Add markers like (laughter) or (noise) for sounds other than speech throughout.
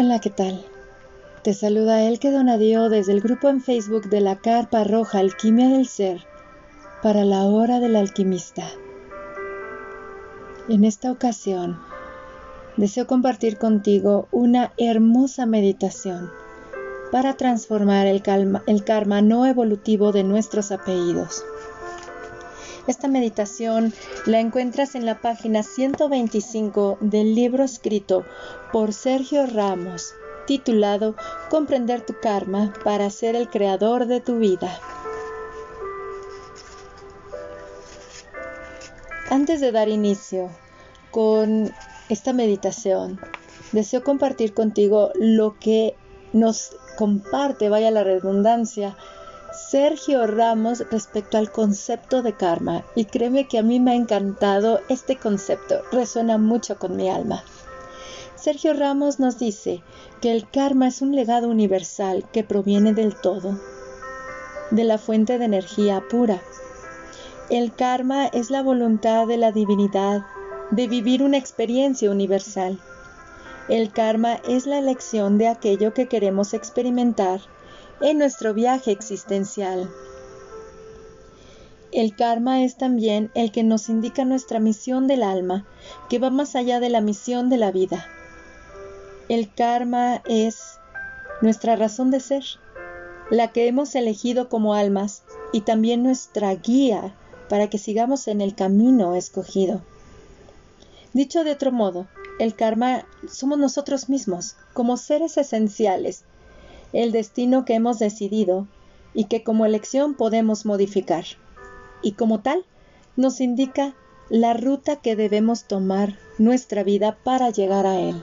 Hola, ¿qué tal? Te saluda Elke Donadío desde el grupo en Facebook de la Carpa Roja Alquimia del Ser para la Hora del Alquimista. En esta ocasión, deseo compartir contigo una hermosa meditación para transformar el, el karma no evolutivo de nuestros apellidos. Esta meditación la encuentras en la página 125 del libro escrito por Sergio Ramos, titulado Comprender tu karma para ser el creador de tu vida. Antes de dar inicio con esta meditación, deseo compartir contigo lo que nos comparte, vaya la redundancia, Sergio Ramos respecto al concepto de karma. Y créeme que a mí me ha encantado este concepto, resuena mucho con mi alma. Sergio Ramos nos dice que el karma es un legado universal que proviene del todo, de la fuente de energía pura. El karma es la voluntad de la divinidad de vivir una experiencia universal. El karma es la elección de aquello que queremos experimentar en nuestro viaje existencial. El karma es también el que nos indica nuestra misión del alma, que va más allá de la misión de la vida. El karma es nuestra razón de ser, la que hemos elegido como almas y también nuestra guía para que sigamos en el camino escogido. Dicho de otro modo, el karma somos nosotros mismos, como seres esenciales, el destino que hemos decidido y que como elección podemos modificar. Y como tal, nos indica la ruta que debemos tomar nuestra vida para llegar a él.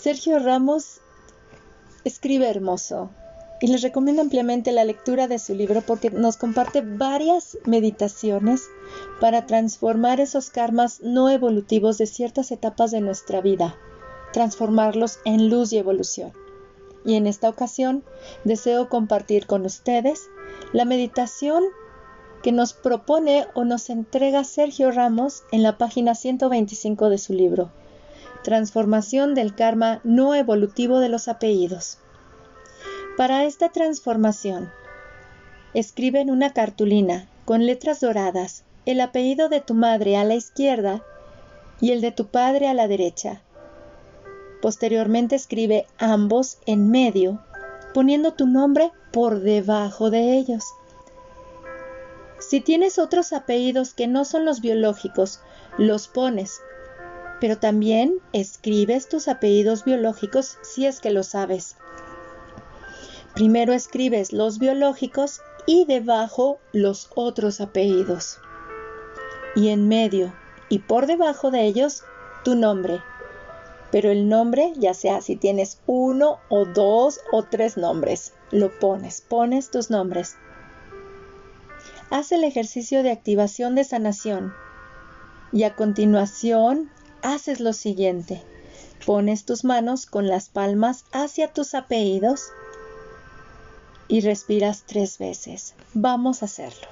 Sergio Ramos escribe hermoso y les recomiendo ampliamente la lectura de su libro porque nos comparte varias meditaciones para transformar esos karmas no evolutivos de ciertas etapas de nuestra vida, transformarlos en luz y evolución. Y en esta ocasión deseo compartir con ustedes la meditación que nos propone o nos entrega Sergio Ramos en la página 125 de su libro transformación del karma no evolutivo de los apellidos. Para esta transformación, escribe en una cartulina con letras doradas el apellido de tu madre a la izquierda y el de tu padre a la derecha. Posteriormente escribe ambos en medio, poniendo tu nombre por debajo de ellos. Si tienes otros apellidos que no son los biológicos, los pones pero también escribes tus apellidos biológicos si es que lo sabes. Primero escribes los biológicos y debajo los otros apellidos. Y en medio y por debajo de ellos tu nombre. Pero el nombre, ya sea si tienes uno o dos o tres nombres, lo pones, pones tus nombres. Haz el ejercicio de activación de sanación y a continuación haces lo siguiente. Pones tus manos con las palmas hacia tus apellidos y respiras tres veces. Vamos a hacerlo.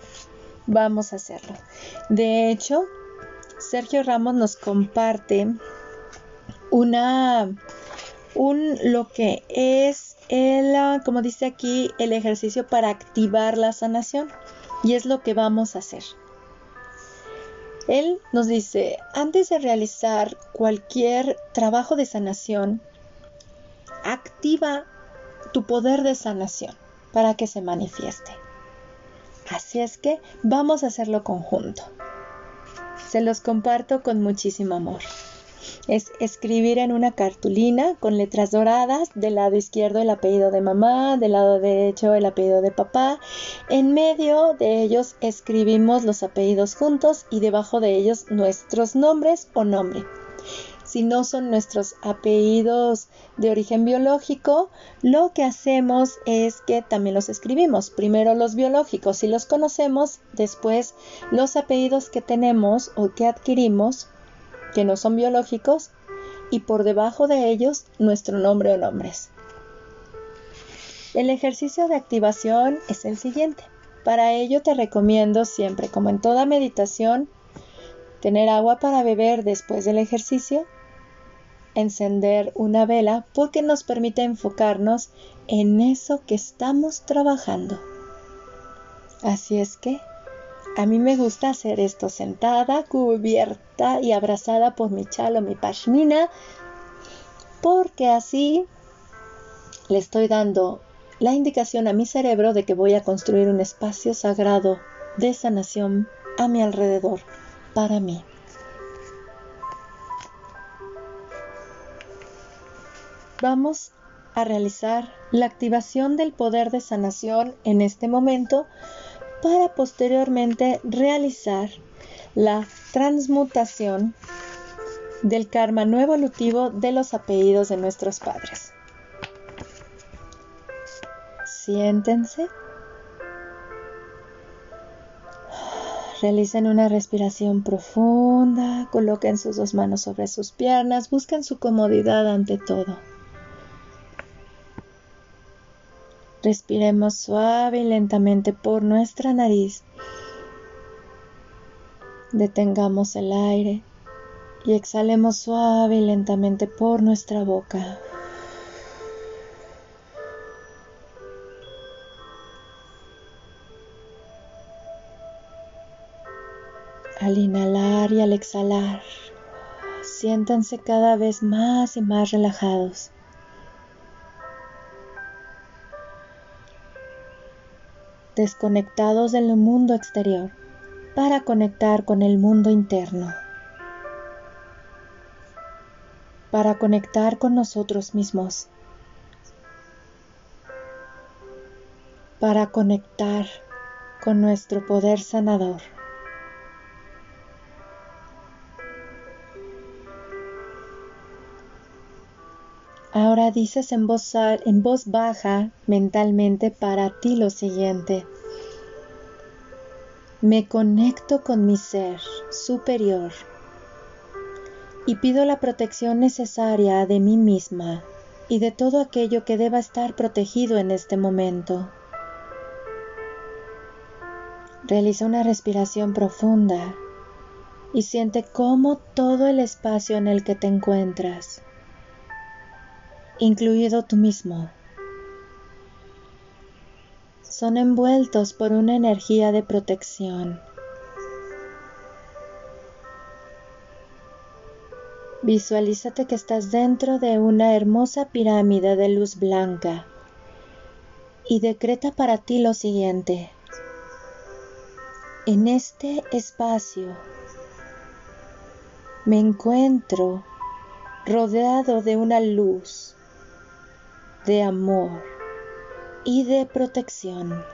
Vamos a hacerlo. De hecho, Sergio Ramos nos comparte una un lo que es el como dice aquí el ejercicio para activar la sanación y es lo que vamos a hacer. Él nos dice, antes de realizar cualquier trabajo de sanación, activa tu poder de sanación para que se manifieste. Así es que vamos a hacerlo conjunto. Se los comparto con muchísimo amor es escribir en una cartulina con letras doradas, del lado izquierdo el apellido de mamá, del lado derecho el apellido de papá. En medio de ellos escribimos los apellidos juntos y debajo de ellos nuestros nombres o nombre. Si no son nuestros apellidos de origen biológico, lo que hacemos es que también los escribimos. Primero los biológicos, si los conocemos, después los apellidos que tenemos o que adquirimos que no son biológicos, y por debajo de ellos nuestro nombre o nombres. El ejercicio de activación es el siguiente. Para ello te recomiendo siempre, como en toda meditación, tener agua para beber después del ejercicio, encender una vela porque nos permite enfocarnos en eso que estamos trabajando. Así es que a mí me gusta hacer esto sentada, cubierta y abrazada por mi chalo, mi pashmina, porque así le estoy dando la indicación a mi cerebro de que voy a construir un espacio sagrado de sanación a mi alrededor para mí. Vamos a realizar la activación del poder de sanación en este momento para posteriormente realizar la transmutación del karma no evolutivo de los apellidos de nuestros padres. Siéntense. Realicen una respiración profunda, coloquen sus dos manos sobre sus piernas, busquen su comodidad ante todo. Respiremos suave y lentamente por nuestra nariz. Detengamos el aire y exhalemos suave y lentamente por nuestra boca. Al inhalar y al exhalar, siéntanse cada vez más y más relajados. Desconectados del mundo exterior para conectar con el mundo interno, para conectar con nosotros mismos, para conectar con nuestro poder sanador. Ahora dices en voz, baja mentalmente para ti lo siguiente. Me conecto con mi ser superior y pido la protección necesaria de mí misma y de todo aquello que deba estar protegido en este momento. Realiza una respiración profunda y siente cómo todo el espacio en el que te encuentras incluido tú mismo, son envueltos por una energía de protección. Visualízate que estás dentro de una hermosa pirámide de luz blanca y decreta para ti lo siguiente. En este espacio me encuentro rodeado de una luz de amor y de protección.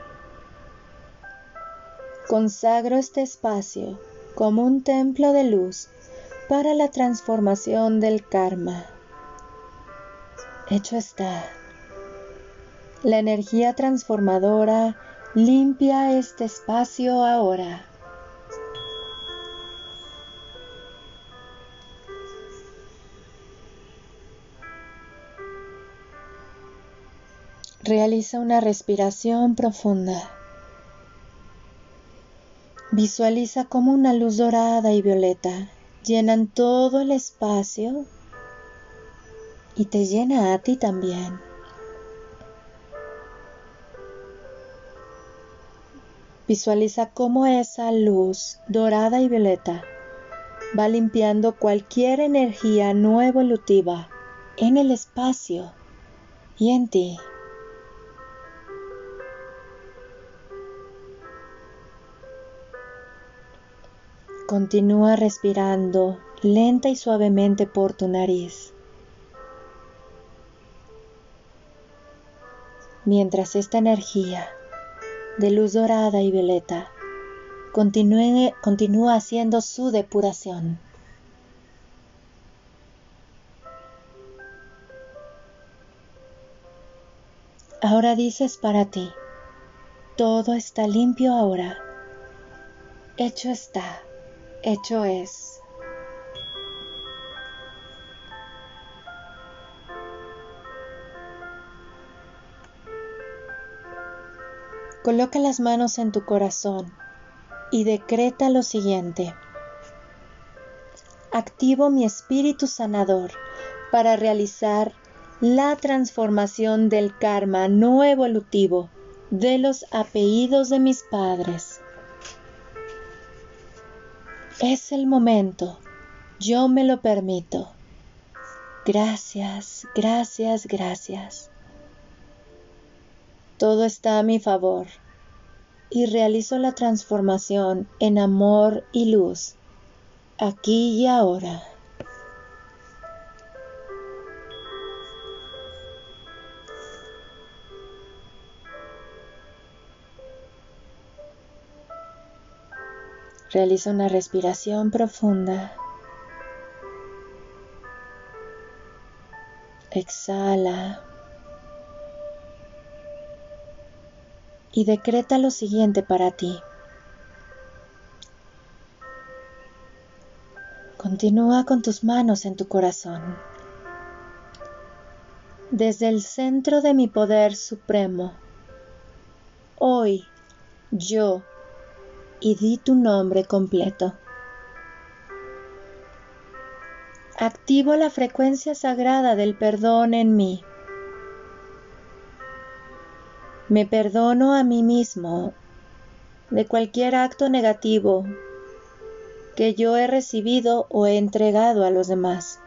Consagro este espacio como un templo de luz para la transformación del karma. Hecho está. La energía transformadora limpia este espacio ahora. Realiza una respiración profunda. Visualiza como una luz dorada y violeta llenan todo el espacio y te llena a ti también. Visualiza cómo esa luz dorada y violeta va limpiando cualquier energía no evolutiva en el espacio y en ti. Continúa respirando lenta y suavemente por tu nariz. Mientras esta energía de luz dorada y violeta continúa haciendo su depuración. Ahora dices para ti, todo está limpio ahora, hecho está hecho es. Coloca las manos en tu corazón y decreta lo siguiente. Activo mi espíritu sanador para realizar la transformación del karma no evolutivo de los apellidos de mis padres. Es el momento, yo me lo permito. Gracias, gracias, gracias. Todo está a mi favor y realizo la transformación en amor y luz, aquí y ahora. Realiza una respiración profunda. Exhala. Y decreta lo siguiente para ti. Continúa con tus manos en tu corazón. Desde el centro de mi poder supremo, hoy yo y di tu nombre completo. Activo la frecuencia sagrada del perdón en mí. Me perdono a mí mismo de cualquier acto negativo que yo he recibido o he entregado a los demás.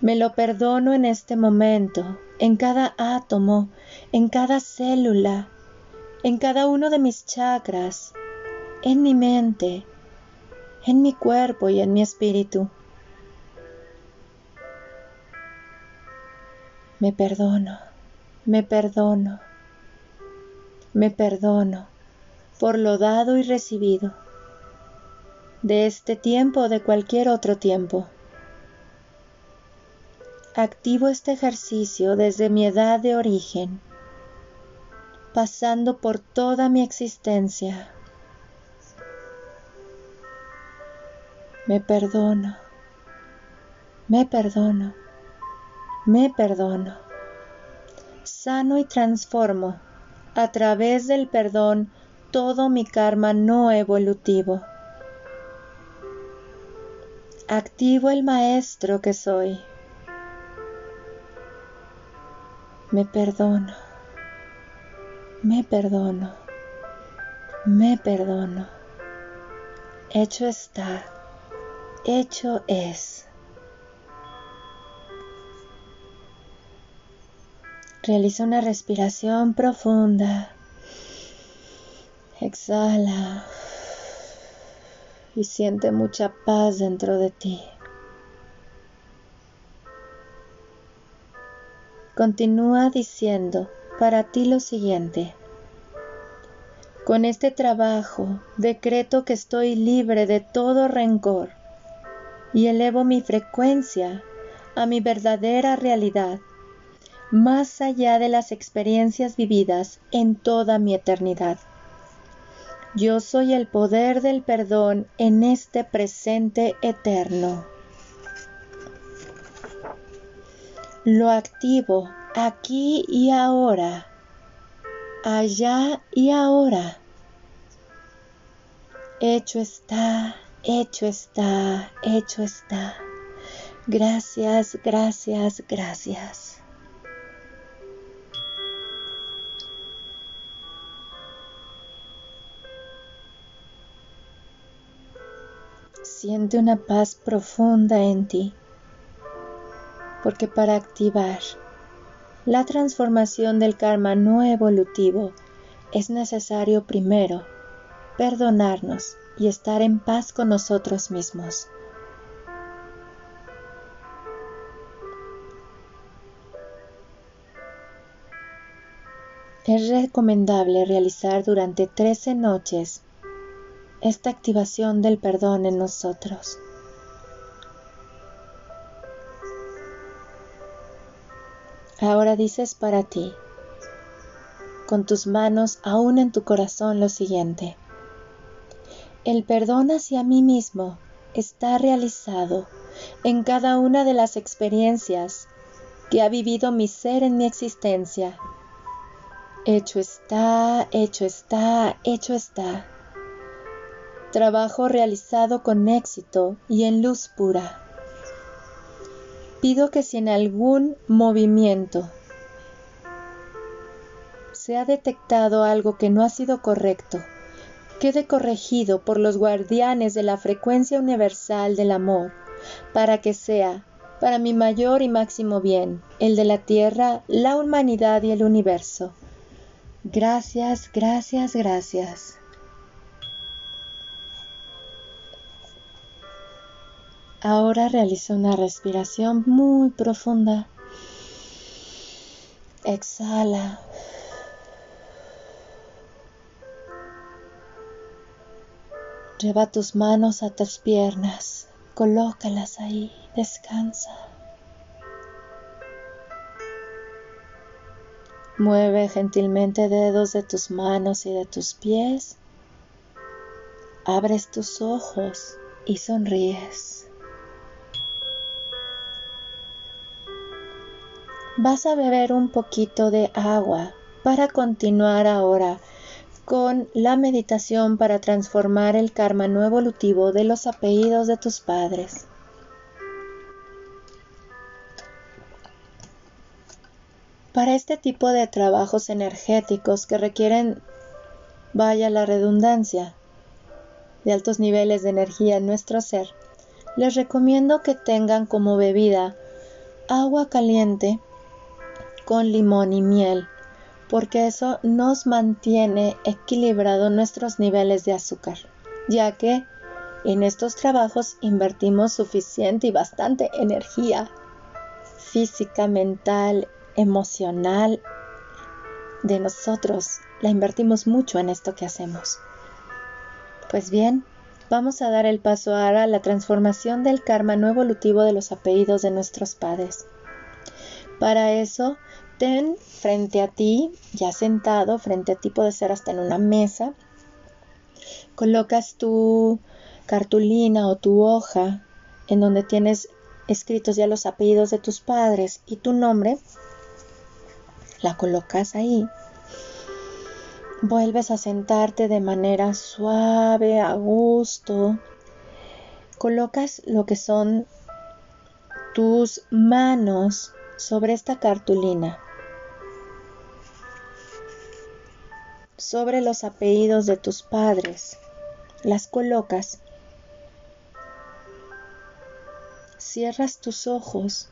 Me lo perdono en este momento, en cada átomo, en cada célula, en cada uno de mis chakras, en mi mente, en mi cuerpo y en mi espíritu. Me perdono, me perdono, me perdono por lo dado y recibido de este tiempo o de cualquier otro tiempo. Activo este ejercicio desde mi edad de origen pasando por toda mi existencia. Me perdono, me perdono, me perdono. Sano y transformo a través del perdón todo mi karma no evolutivo. Activo el maestro que soy. Me perdono me perdono, me perdono. Hecho está, hecho es. Realiza una respiración profunda. Exhala y siente mucha paz dentro de ti. Continúa diciendo, para ti lo siguiente. Con este trabajo decreto que estoy libre de todo rencor y elevo mi frecuencia a mi verdadera realidad, más allá de las experiencias vividas en toda mi eternidad. Yo soy el poder del perdón en este presente eterno. Lo activo aquí y ahora, allá y ahora. Hecho está, hecho está, hecho está. Gracias, gracias, gracias. Siente una paz profunda en ti, porque para activar la transformación del karma no evolutivo es necesario primero perdonarnos y estar en paz con nosotros mismos. Es recomendable realizar durante 13 noches esta activación del perdón en nosotros. Ahora dices para ti, con tus manos aún en tu corazón lo siguiente. El perdón hacia mí mismo está realizado en cada una de las experiencias que ha vivido mi ser en mi existencia. Hecho está, hecho está, hecho está. Trabajo realizado con éxito y en luz pura. Pido que si en algún movimiento se ha detectado algo que no ha sido correcto, quede corregido por los guardianes de la frecuencia universal del amor, para que sea, para mi mayor y máximo bien, el de la Tierra, la humanidad y el universo. Gracias, gracias, gracias. Ahora realiza una respiración muy profunda. Exhala. Lleva tus manos a tus piernas, colócalas ahí, descansa. Mueve gentilmente dedos de tus manos y de tus pies. Abres tus ojos y sonríes. Vas a beber un poquito de agua para continuar ahora con la meditación para transformar el karma no evolutivo de los apellidos de tus padres. Para este tipo de trabajos energéticos que requieren, vaya la redundancia, de altos niveles de energía en nuestro ser, les recomiendo que tengan como bebida agua caliente con limón y miel, porque eso nos mantiene equilibrados nuestros niveles de azúcar, ya que en estos trabajos invertimos suficiente y bastante energía física, mental, emocional de nosotros. La invertimos mucho en esto que hacemos. Pues bien, vamos a dar el paso ahora a la transformación del karma no evolutivo de los apellidos de nuestros padres. Para eso, ten frente a ti, ya sentado, frente a ti puede ser hasta en una mesa, colocas tu cartulina o tu hoja en donde tienes escritos ya los apellidos de tus padres y tu nombre, la colocas ahí. Vuelves a sentarte de manera suave, a gusto. Colocas lo que son tus manos sobre esta cartulina. Sobre los apellidos de tus padres. Las colocas. Cierras tus ojos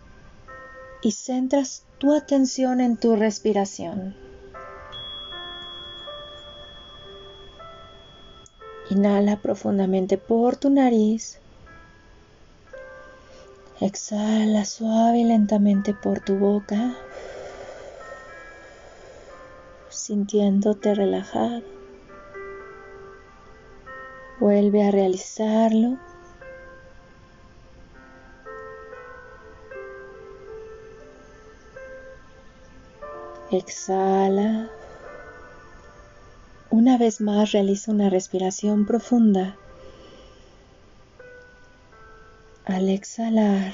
y centras tu atención en tu respiración. Inhala profundamente por tu nariz. Exhala suave y lentamente por tu boca, sintiéndote relajado. Vuelve a realizarlo. Exhala. Una vez más realiza una respiración profunda. Al exhalar,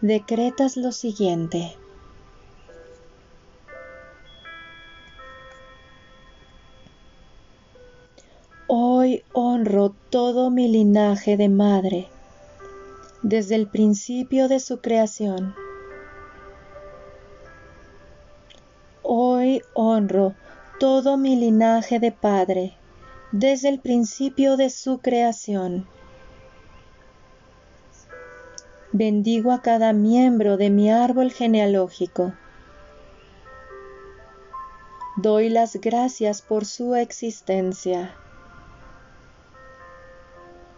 decretas lo siguiente. Hoy honro todo mi linaje de madre desde el principio de su creación. Hoy honro todo mi linaje de padre desde el principio de su creación. Bendigo a cada miembro de mi árbol genealógico. Doy las gracias por su existencia.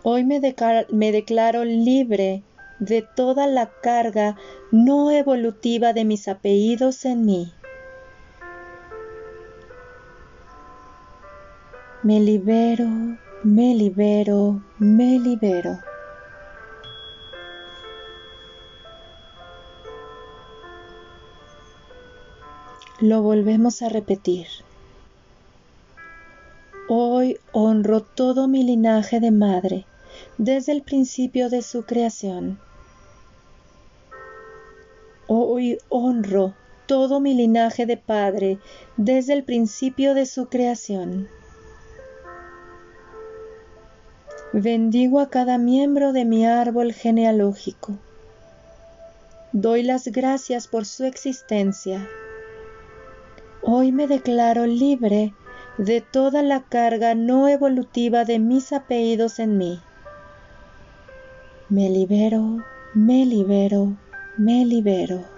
Hoy me, declaro, libre de toda la carga no evolutiva de mis apellidos en mí. Me libero, me libero, me libero. Lo volvemos a repetir. Hoy honro todo mi linaje de madre desde el principio de su creación. Hoy honro todo mi linaje de padre desde el principio de su creación. Bendigo a cada miembro de mi árbol genealógico. Doy las gracias por su existencia. Hoy me declaro libre de toda la carga no evolutiva de mis apellidos en mí. Me libero, me libero, me libero.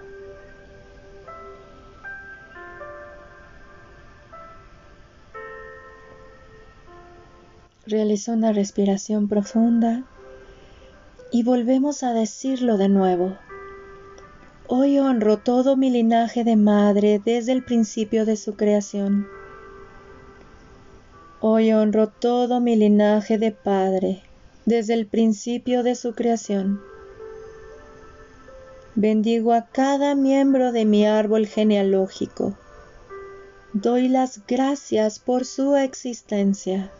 Realizo una respiración profunda y volvemos a decirlo de nuevo. Hoy honro todo mi linaje de madre desde el principio de su creación. Hoy honro todo mi linaje de Padre desde el principio de su creación. Bendigo a cada miembro de mi árbol genealógico. Doy las gracias por su existencia.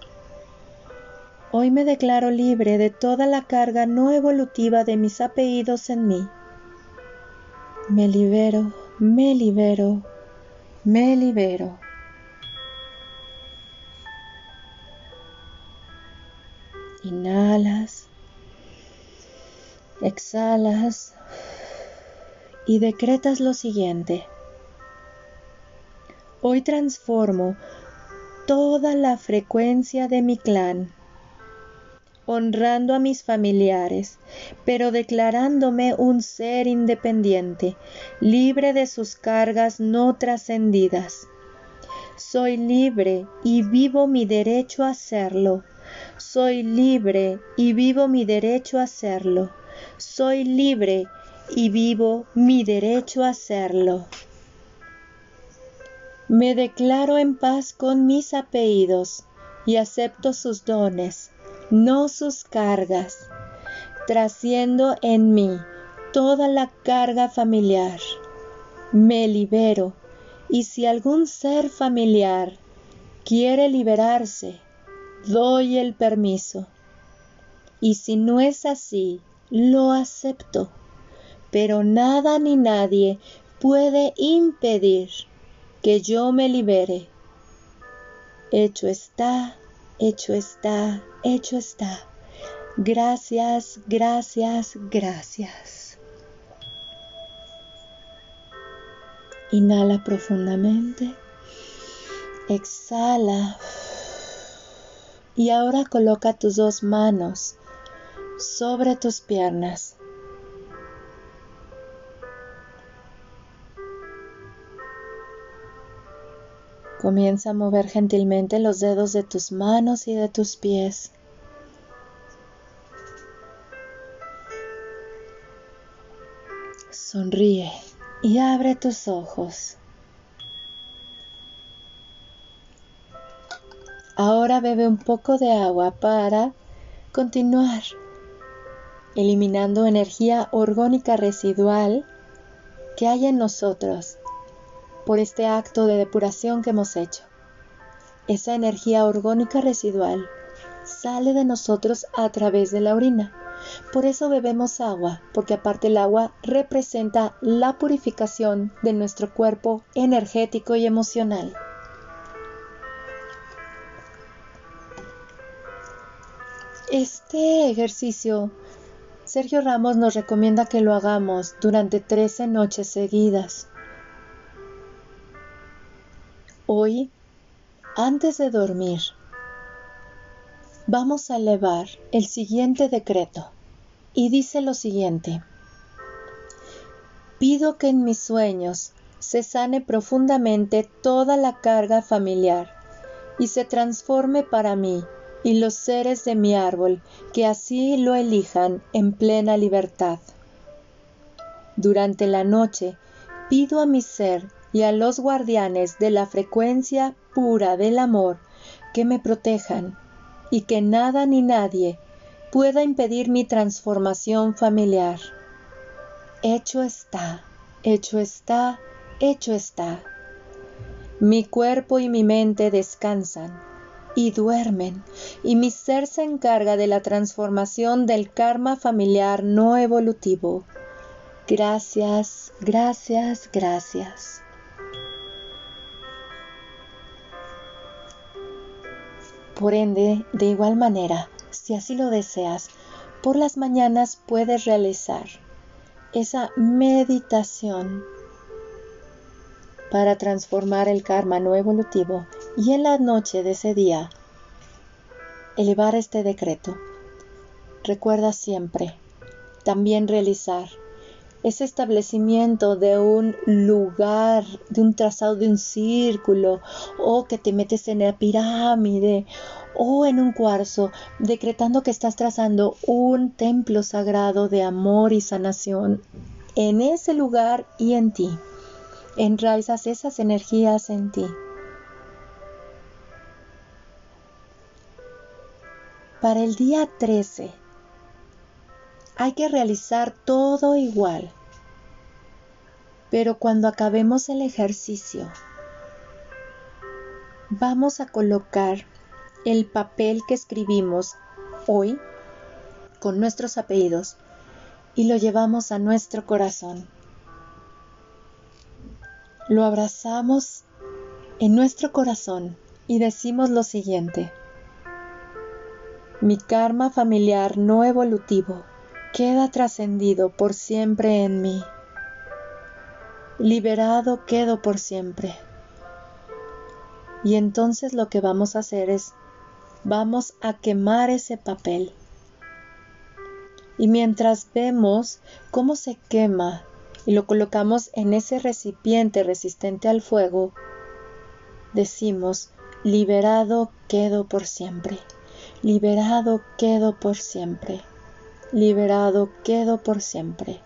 Hoy me declaro libre de toda la carga no evolutiva de mis apellidos en mí. Me libero, me libero, me libero. Inhalas, exhalas y decretas lo siguiente. Hoy transformo toda la frecuencia de mi clan, honrando a mis familiares, pero declarándome un ser independiente, libre de sus cargas no trascendidas. Soy libre y vivo mi derecho a serlo soy libre y vivo mi derecho a hacerlo. Soy libre y vivo mi derecho a hacerlo. Me declaro en paz con mis apellidos y acepto sus dones, no sus cargas. Trasciendo en mí toda la carga familiar. Me libero y si algún ser familiar quiere liberarse, doy el permiso. Y si no es así, lo acepto. Pero nada ni nadie puede impedir que yo me libere. Hecho está, hecho está, hecho está. Gracias, gracias, gracias. Inhala profundamente. Exhala. Y ahora coloca tus dos manos sobre tus piernas. Comienza a mover gentilmente los dedos de tus manos y de tus pies. Sonríe y abre tus ojos. Ahora bebe un poco de agua para continuar eliminando energía orgánica residual que hay en nosotros por este acto de depuración que hemos hecho. Esa energía orgánica residual sale de nosotros a través de la orina. Por eso bebemos agua, porque aparte el agua representa la purificación de nuestro cuerpo energético y emocional. Este ejercicio, Sergio Ramos nos recomienda que lo hagamos durante 13 noches seguidas. Hoy, antes de dormir, vamos a elevar el siguiente decreto y dice lo siguiente. Pido que en mis sueños se sane profundamente toda la carga familiar y se transforme para mí y los seres de mi árbol que así lo elijan en plena libertad. Durante la noche pido a mi ser y a los guardianes de la frecuencia pura del amor que me protejan y que nada ni nadie pueda impedir mi transformación familiar. Hecho está, hecho está, hecho está. Mi cuerpo y mi mente descansan y duermen, y mi ser se encarga de la transformación del karma familiar no evolutivo. Gracias, gracias, gracias. Por ende, de igual manera, si así lo deseas, por las mañanas puedes realizar esa meditación para transformar el karma no evolutivo y en la noche de ese día elevar este decreto. Recuerda siempre también realizar ese establecimiento de un lugar, de un trazado de un círculo, o que te metes en la pirámide, o en un cuarzo, decretando que estás trazando un templo sagrado de amor y sanación en ese lugar y en ti. Enraizas esas energías en ti. Para el día 13 hay que realizar todo igual. Pero cuando acabemos el ejercicio, vamos a colocar el papel que escribimos hoy con nuestros apellidos y lo llevamos a nuestro corazón. Lo abrazamos en nuestro corazón y decimos lo siguiente. Mi karma familiar no evolutivo queda trascendido por siempre en mí. Liberado quedo por siempre. Y entonces lo que vamos a hacer es, vamos a quemar ese papel. Y mientras vemos cómo se quema y lo colocamos en ese recipiente resistente al fuego, decimos, liberado quedo por siempre, liberado quedo por siempre liberado quedo por siempre.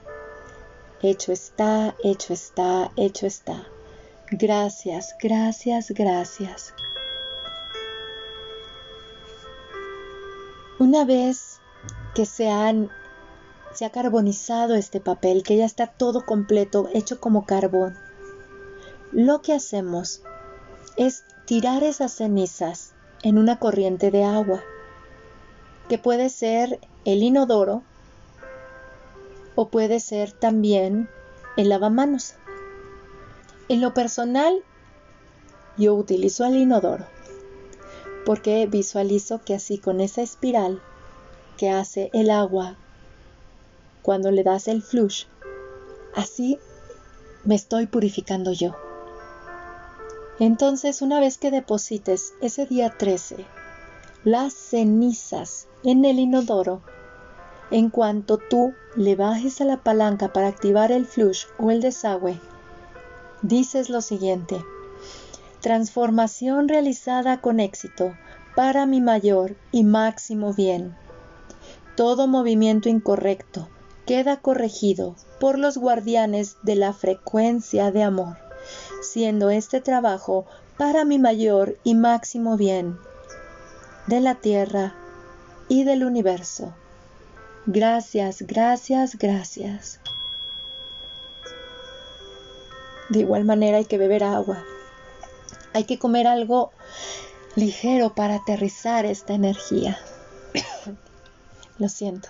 Hecho está, hecho está, hecho está. Gracias, gracias, gracias. Una vez que se, han, se ha carbonizado este papel, que ya está todo completo, hecho como carbón, lo que hacemos es tirar esas cenizas en una corriente de agua, que puede ser el inodoro o puede ser también el lavamanos. En lo personal, yo utilizo el inodoro porque visualizo que así con esa espiral que hace el agua cuando le das el flush, así me estoy purificando yo. Entonces, una vez que deposites ese día 13 las cenizas en el inodoro, en cuanto tú le bajes a la palanca para activar el flush o el desagüe, dices lo siguiente. Transformación realizada con éxito para mi mayor y máximo bien. Todo movimiento incorrecto queda corregido por los guardianes de la frecuencia de amor, siendo este trabajo para mi mayor y máximo bien de la tierra y del universo. Gracias, gracias, gracias. De igual manera hay que beber agua. Hay que comer algo ligero para aterrizar esta energía. (coughs) Lo siento.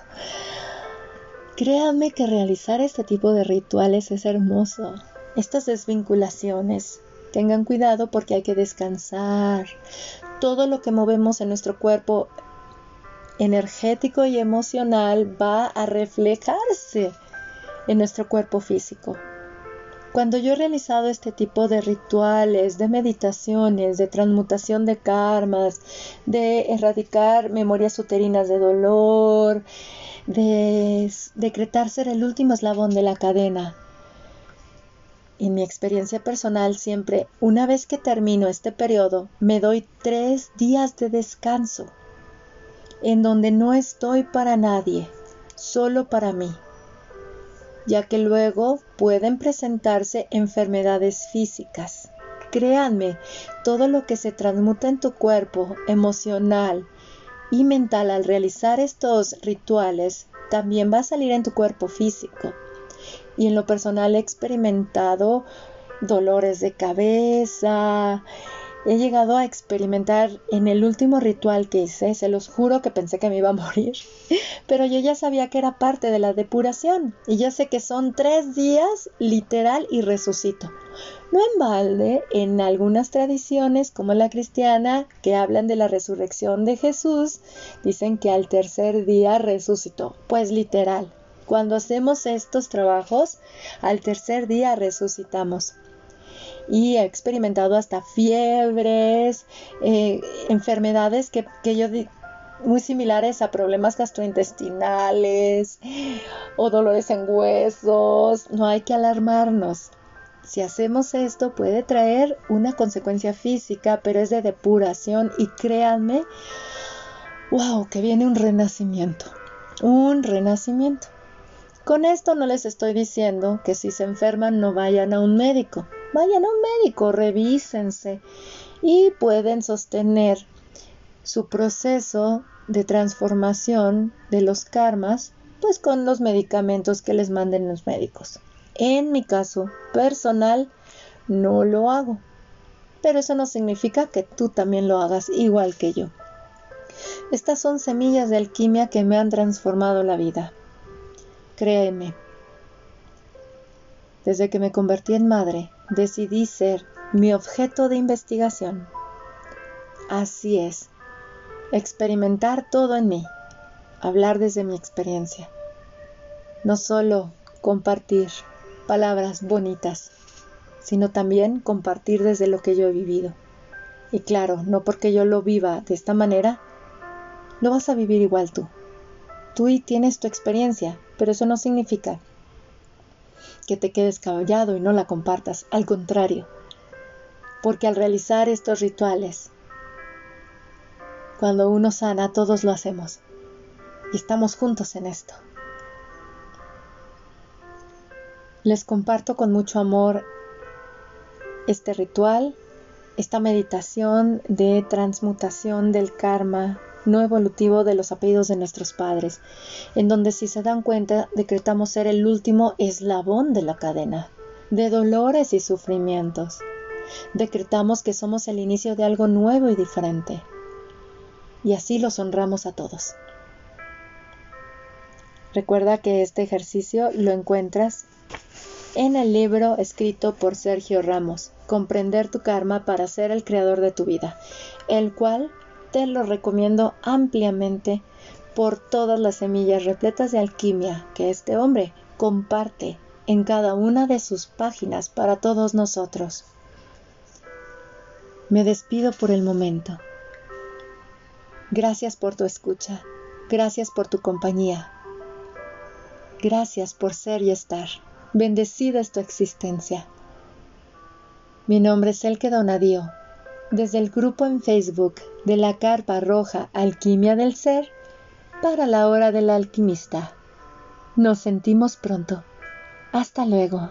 Créanme que realizar este tipo de rituales es hermoso. Estas desvinculaciones. Tengan cuidado porque hay que descansar. Todo lo que movemos en nuestro cuerpo energético y emocional va a reflejarse en nuestro cuerpo físico. Cuando yo he realizado este tipo de rituales, de meditaciones, de transmutación de karmas, de erradicar memorias uterinas de dolor, de decretar ser el último eslabón de la cadena, en mi experiencia personal siempre, una vez que termino este periodo, me doy tres días de descanso en donde no estoy para nadie, solo para mí, ya que luego pueden presentarse enfermedades físicas. Créanme, todo lo que se transmuta en tu cuerpo emocional y mental al realizar estos rituales también va a salir en tu cuerpo físico. Y en lo personal he experimentado dolores de cabeza, he llegado a experimentar en el último ritual que hice, se los juro que pensé que me iba a morir, (laughs) pero yo ya sabía que era parte de la depuración y ya sé que son tres días literal y resucito. No en balde, en algunas tradiciones como la cristiana que hablan de la resurrección de Jesús, dicen que al tercer día resucitó, pues literal. Cuando hacemos estos trabajos, al tercer día resucitamos y he experimentado hasta fiebres, eh, enfermedades que, que yo muy similares a problemas gastrointestinales o dolores en huesos. No hay que alarmarnos. Si hacemos esto puede traer una consecuencia física, pero es de depuración y créanme, wow, que viene un renacimiento, un renacimiento. Con esto no les estoy diciendo que si se enferman no vayan a un médico, vayan a un médico, revísense y pueden sostener su proceso de transformación de los karmas, pues con los medicamentos que les manden los médicos. En mi caso personal, no lo hago. Pero eso no significa que tú también lo hagas igual que yo. Estas son semillas de alquimia que me han transformado la vida. Créeme, desde que me convertí en madre, decidí ser mi objeto de investigación. Así es, experimentar todo en mí, hablar desde mi experiencia. No solo compartir palabras bonitas, sino también compartir desde lo que yo he vivido. Y claro, no porque yo lo viva de esta manera, lo vas a vivir igual tú. Tú y tienes tu experiencia, pero eso no significa que te quedes callado y no la compartas. Al contrario, porque al realizar estos rituales, cuando uno sana, todos lo hacemos. Y estamos juntos en esto. Les comparto con mucho amor este ritual, esta meditación de transmutación del karma no evolutivo de los apellidos de nuestros padres, en donde si se dan cuenta decretamos ser el último eslabón de la cadena, de dolores y sufrimientos. Decretamos que somos el inicio de algo nuevo y diferente, y así los honramos a todos. Recuerda que este ejercicio lo encuentras en el libro escrito por Sergio Ramos, Comprender tu karma para ser el creador de tu vida, el cual te lo recomiendo ampliamente por todas las semillas repletas de alquimia que este hombre comparte en cada una de sus páginas para todos nosotros. Me despido por el momento. Gracias por tu escucha. Gracias por tu compañía. Gracias por ser y estar. Bendecida es tu existencia. Mi nombre es Elke Donadío, desde el grupo en Facebook de la Carpa Roja Alquimia del Ser para la Hora del Alquimista. Nos sentimos pronto. Hasta luego.